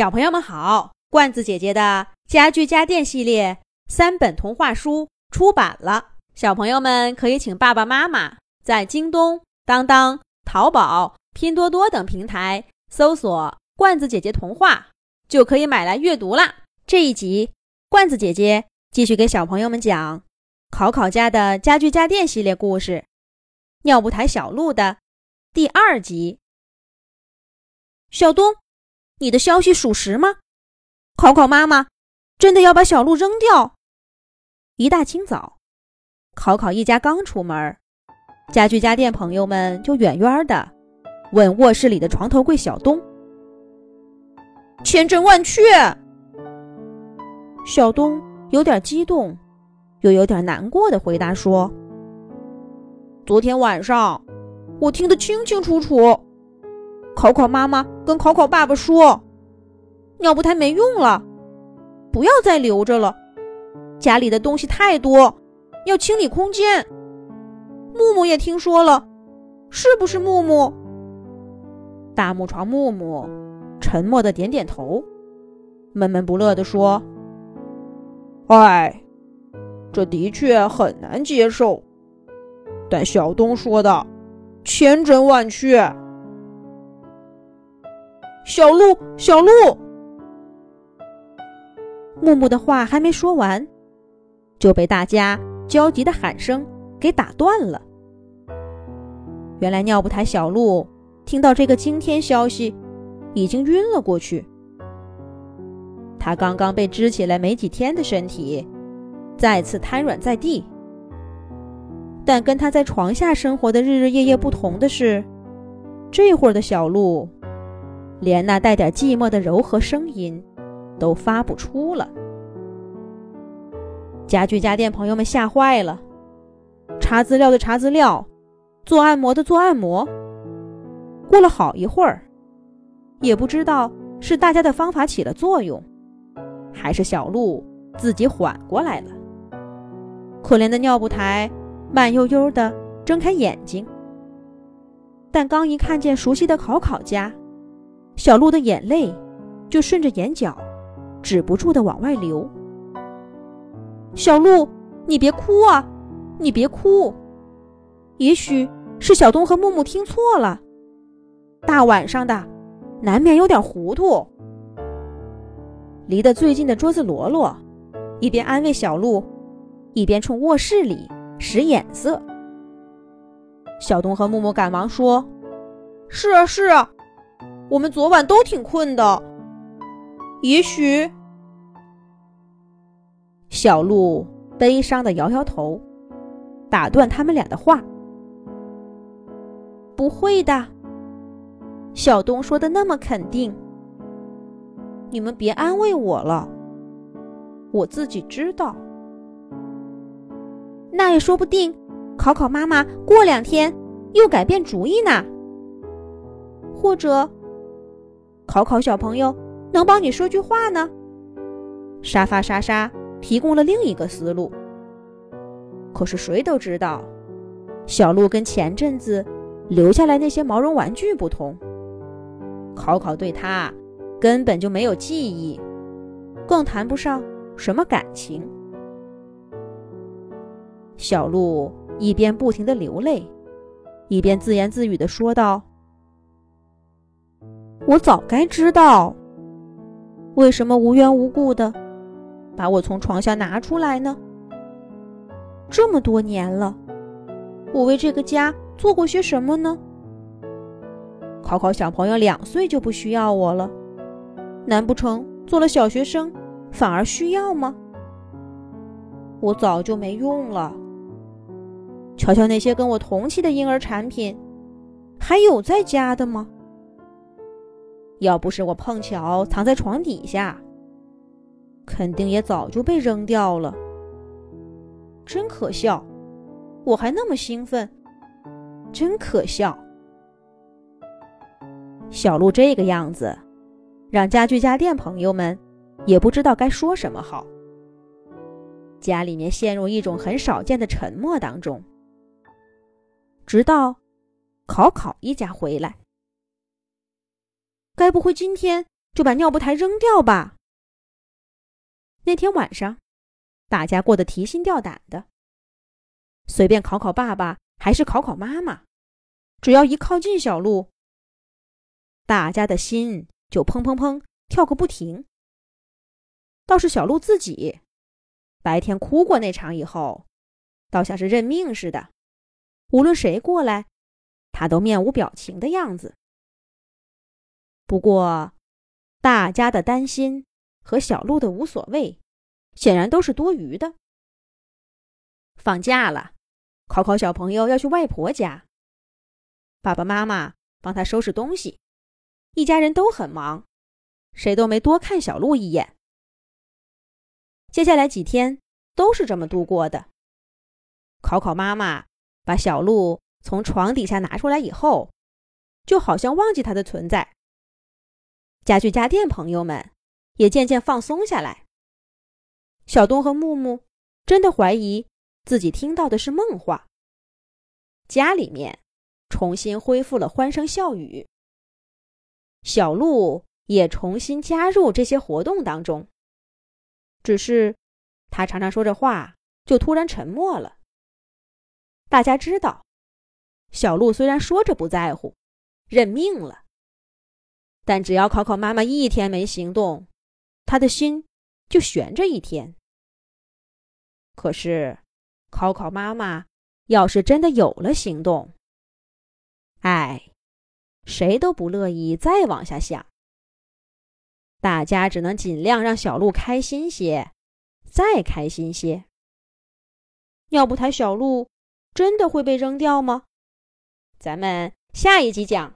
小朋友们好，罐子姐姐的家具家电系列三本童话书出版了，小朋友们可以请爸爸妈妈在京东、当当、淘宝、拼多多等平台搜索“罐子姐姐童话”，就可以买来阅读啦。这一集，罐子姐姐继续给小朋友们讲考考家的家具家电系列故事《尿不台小鹿》的第二集。小东。你的消息属实吗？考考妈妈真的要把小鹿扔掉？一大清早，考考一家刚出门，家具家电朋友们就远远的问卧室里的床头柜小东：“千真万确。”小东有点激动，又有点难过的回答说：“昨天晚上我听得清清楚楚。”考考妈妈跟考考爸爸说：“尿布台没用了，不要再留着了。家里的东西太多，要清理空间。”木木也听说了，是不是木木？大木床木木沉默的点点头，闷闷不乐的说：“哎，这的确很难接受，但小东说的千真万确。”小鹿，小鹿！木木的话还没说完，就被大家焦急的喊声给打断了。原来尿不台小鹿听到这个惊天消息，已经晕了过去。他刚刚被支起来没几天的身体，再次瘫软在地。但跟他在床下生活的日日夜夜不同的是，这会儿的小鹿。连那带点寂寞的柔和声音都发不出了。家具家电朋友们吓坏了，查资料的查资料，做按摩的做按摩。过了好一会儿，也不知道是大家的方法起了作用，还是小鹿自己缓过来了。可怜的尿布台慢悠悠地睁开眼睛，但刚一看见熟悉的考考家。小鹿的眼泪就顺着眼角止不住的往外流。小鹿，你别哭啊，你别哭。也许是小东和木木听错了，大晚上的，难免有点糊涂。离得最近的桌子罗罗一边安慰小鹿，一边冲卧室里使眼色。小东和木木赶忙说：“是啊，是啊。”我们昨晚都挺困的，也许。小鹿悲伤的摇摇头，打断他们俩的话：“不会的。”小东说的那么肯定，你们别安慰我了，我自己知道。那也说不定，考考妈妈过两天又改变主意呢，或者。考考小朋友能帮你说句话呢？沙发莎莎提供了另一个思路。可是谁都知道，小鹿跟前阵子留下来那些毛绒玩具不同，考考对他根本就没有记忆，更谈不上什么感情。小鹿一边不停的流泪，一边自言自语的说道。我早该知道，为什么无缘无故的把我从床下拿出来呢？这么多年了，我为这个家做过些什么呢？考考小朋友两岁就不需要我了，难不成做了小学生反而需要吗？我早就没用了。瞧瞧那些跟我同期的婴儿产品，还有在家的吗？要不是我碰巧藏在床底下，肯定也早就被扔掉了。真可笑，我还那么兴奋，真可笑。小鹿这个样子，让家具家电朋友们也不知道该说什么好。家里面陷入一种很少见的沉默当中，直到考考一家回来。该不会今天就把尿布台扔掉吧。那天晚上，大家过得提心吊胆的，随便考考爸爸还是考考妈妈，只要一靠近小鹿，大家的心就砰砰砰跳个不停。倒是小鹿自己，白天哭过那场以后，倒像是认命似的，无论谁过来，他都面无表情的样子。不过，大家的担心和小鹿的无所谓，显然都是多余的。放假了，考考小朋友要去外婆家，爸爸妈妈帮他收拾东西，一家人都很忙，谁都没多看小鹿一眼。接下来几天都是这么度过的。考考妈妈把小鹿从床底下拿出来以后，就好像忘记它的存在。家具家电朋友们也渐渐放松下来。小东和木木真的怀疑自己听到的是梦话。家里面重新恢复了欢声笑语，小鹿也重新加入这些活动当中。只是，他常常说着话就突然沉默了。大家知道，小鹿虽然说着不在乎，认命了。但只要考考妈妈一天没行动，他的心就悬着一天。可是，考考妈妈要是真的有了行动，哎，谁都不乐意再往下想。大家只能尽量让小鹿开心些，再开心些。尿布台小鹿真的会被扔掉吗？咱们下一集讲。